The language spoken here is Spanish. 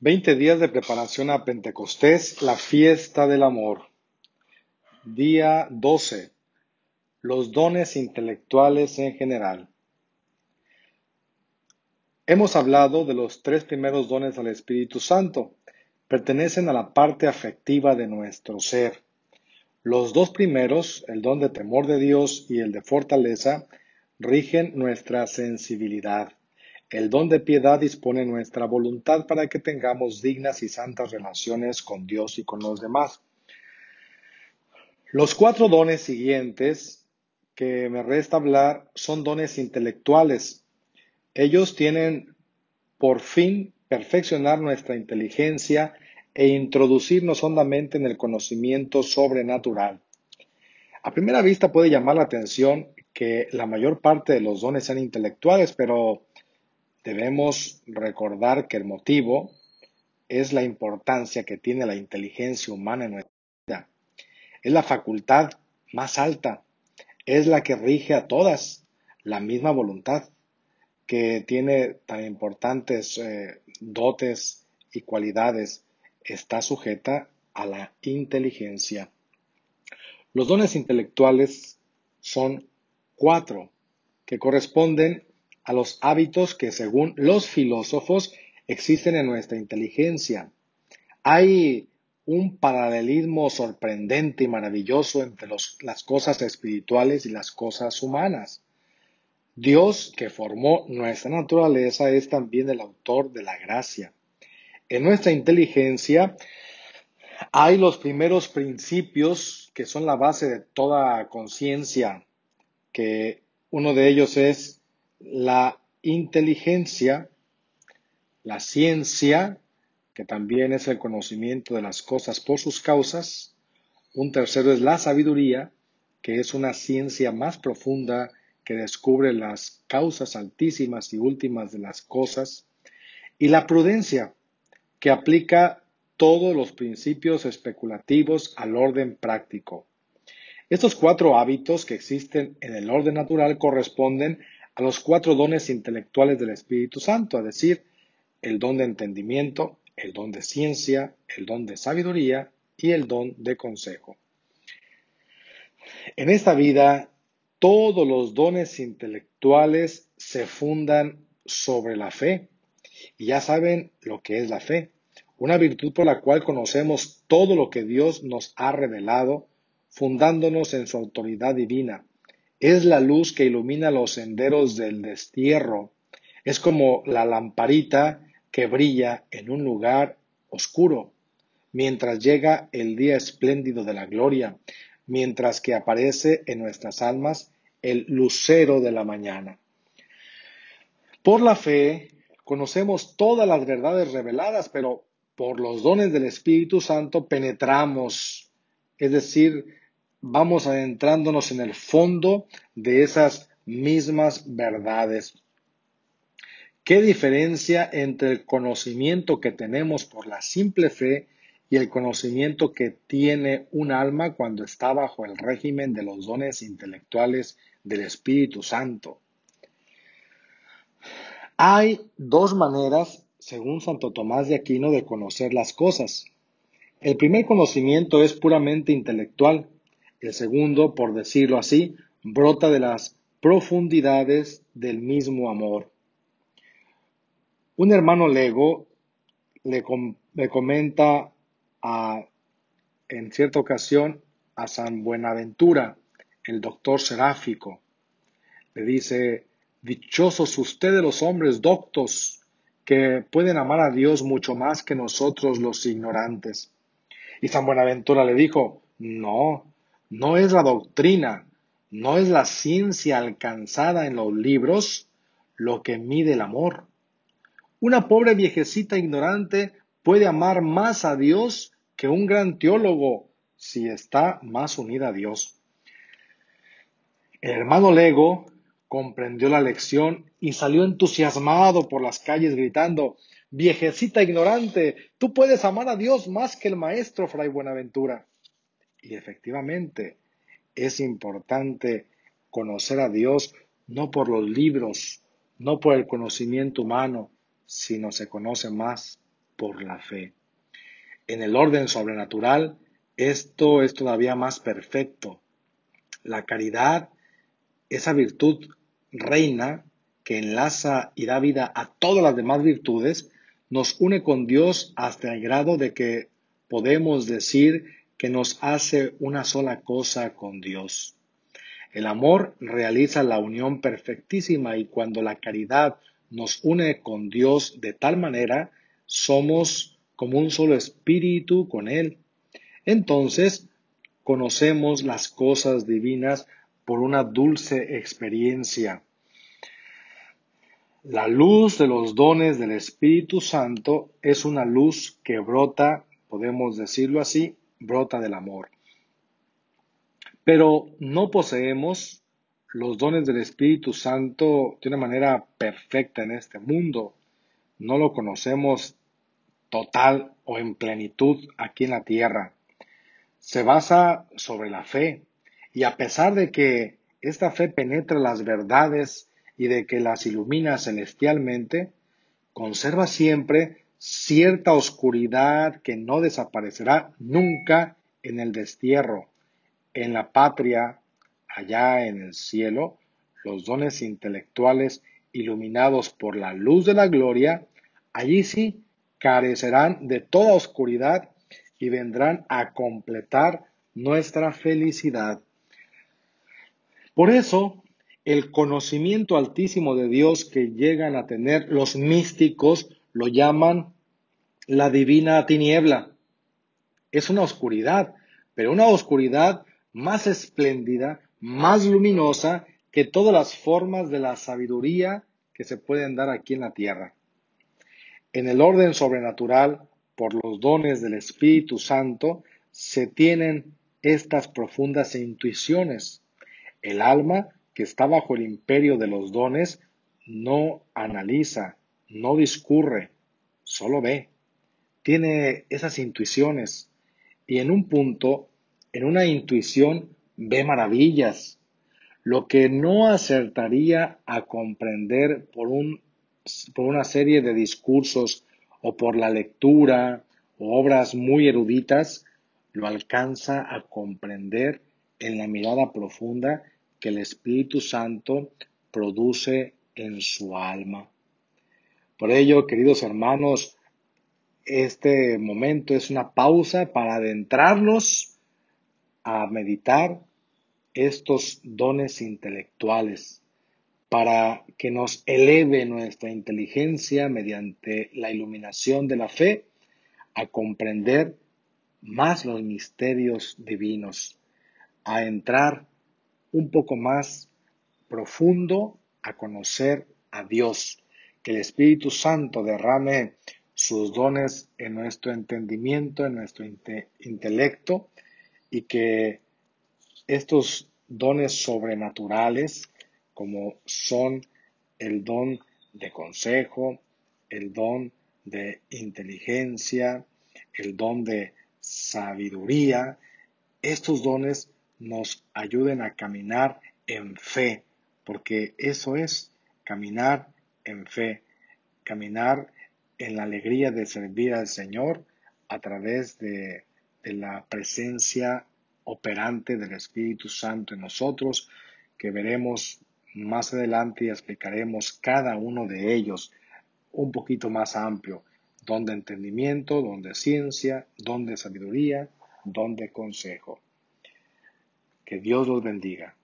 Veinte días de preparación a Pentecostés, la fiesta del amor. Día 12. Los dones intelectuales en general. Hemos hablado de los tres primeros dones del Espíritu Santo. Pertenecen a la parte afectiva de nuestro ser. Los dos primeros, el don de temor de Dios y el de fortaleza, rigen nuestra sensibilidad. El don de piedad dispone nuestra voluntad para que tengamos dignas y santas relaciones con Dios y con los demás. Los cuatro dones siguientes que me resta hablar son dones intelectuales. Ellos tienen por fin perfeccionar nuestra inteligencia e introducirnos hondamente en el conocimiento sobrenatural. A primera vista puede llamar la atención que la mayor parte de los dones sean intelectuales, pero Debemos recordar que el motivo es la importancia que tiene la inteligencia humana en nuestra vida. Es la facultad más alta, es la que rige a todas, la misma voluntad que tiene tan importantes eh, dotes y cualidades, está sujeta a la inteligencia. Los dones intelectuales son cuatro, que corresponden a los hábitos que según los filósofos existen en nuestra inteligencia. Hay un paralelismo sorprendente y maravilloso entre las cosas espirituales y las cosas humanas. Dios que formó nuestra naturaleza es también el autor de la gracia. En nuestra inteligencia hay los primeros principios que son la base de toda conciencia, que uno de ellos es la inteligencia, la ciencia, que también es el conocimiento de las cosas por sus causas. Un tercero es la sabiduría, que es una ciencia más profunda que descubre las causas altísimas y últimas de las cosas. Y la prudencia, que aplica todos los principios especulativos al orden práctico. Estos cuatro hábitos que existen en el orden natural corresponden a los cuatro dones intelectuales del Espíritu Santo, es decir, el don de entendimiento, el don de ciencia, el don de sabiduría y el don de consejo. En esta vida, todos los dones intelectuales se fundan sobre la fe. Y ya saben lo que es la fe, una virtud por la cual conocemos todo lo que Dios nos ha revelado, fundándonos en su autoridad divina, es la luz que ilumina los senderos del destierro. Es como la lamparita que brilla en un lugar oscuro, mientras llega el día espléndido de la gloria, mientras que aparece en nuestras almas el lucero de la mañana. Por la fe conocemos todas las verdades reveladas, pero por los dones del Espíritu Santo penetramos, es decir, vamos adentrándonos en el fondo de esas mismas verdades. ¿Qué diferencia entre el conocimiento que tenemos por la simple fe y el conocimiento que tiene un alma cuando está bajo el régimen de los dones intelectuales del Espíritu Santo? Hay dos maneras, según Santo Tomás de Aquino, de conocer las cosas. El primer conocimiento es puramente intelectual, el segundo, por decirlo así, brota de las profundidades del mismo amor. Un hermano lego le, comenta en cierta ocasión a San Buenaventura, el doctor seráfico. Le dice, dichosos ustedes los hombres doctos, que pueden amar a Dios mucho más que nosotros los ignorantes. Y San Buenaventura le dijo, no, no es la doctrina, no es la ciencia alcanzada en los libros lo que mide el amor. Una pobre viejecita ignorante puede amar más a Dios que un gran teólogo si está más unida a Dios. El hermano Lego comprendió la lección y salió entusiasmado por las calles gritando, Viejecita ignorante, tú puedes amar a Dios más que el maestro Fray Buenaventura. Y efectivamente, es importante conocer a Dios no por los libros, no por el conocimiento humano, sino se conoce más por la fe. En el orden sobrenatural, esto es todavía más perfecto. La caridad, esa virtud reina que enlaza y da vida a todas las demás virtudes, nos une con Dios hasta el grado de que podemos decir que nos hace una sola cosa con Dios. El amor realiza la unión perfectísima y cuando la caridad nos une con Dios de tal manera, somos como un solo espíritu con Él. Entonces, conocemos las cosas divinas por una dulce experiencia. La luz de los dones del Espíritu Santo es una luz que brota, podemos decirlo así, brota del amor. Pero no poseemos los dones del Espíritu Santo de una manera perfecta en este mundo. No lo conocemos total o en plenitud aquí en la tierra. Se basa sobre la fe y a pesar de que esta fe penetra las verdades y de que las ilumina celestialmente, conserva siempre cierta oscuridad que no desaparecerá nunca en el destierro, en la patria, allá en el cielo, los dones intelectuales iluminados por la luz de la gloria, allí sí carecerán de toda oscuridad y vendrán a completar nuestra felicidad. Por eso, el conocimiento altísimo de Dios que llegan a tener los místicos lo llaman la divina tiniebla. Es una oscuridad, pero una oscuridad más espléndida, más luminosa que todas las formas de la sabiduría que se pueden dar aquí en la tierra. En el orden sobrenatural, por los dones del Espíritu Santo, se tienen estas profundas intuiciones. El alma que está bajo el imperio de los dones no analiza, no discurre, solo ve. Tiene esas intuiciones y en un punto, en una intuición, ve maravillas, lo que no acertaría a comprender por un por una serie de discursos o por la lectura o obras muy eruditas, lo alcanza a comprender en la mirada profunda que el Espíritu Santo produce en su alma. Por ello, queridos hermanos, este momento es una pausa para adentrarnos a meditar estos dones intelectuales para que nos eleve nuestra inteligencia mediante la iluminación de la fe a comprender más los misterios divinos, a entrar un poco más profundo a conocer a Dios, el Espíritu Santo derrame sus dones en nuestro entendimiento, en nuestro intelecto, y que estos dones sobrenaturales como son el don de consejo, el don de inteligencia, el don de sabiduría. Estos dones nos ayuden a caminar en fe, porque eso es caminar en fe, caminar en la alegría de servir al Señor a través de, de la presencia operante del Espíritu Santo en nosotros, que veremos más adelante explicaremos cada uno de ellos un poquito más amplio, donde entendimiento, donde ciencia, donde sabiduría, donde consejo. Que Dios los bendiga.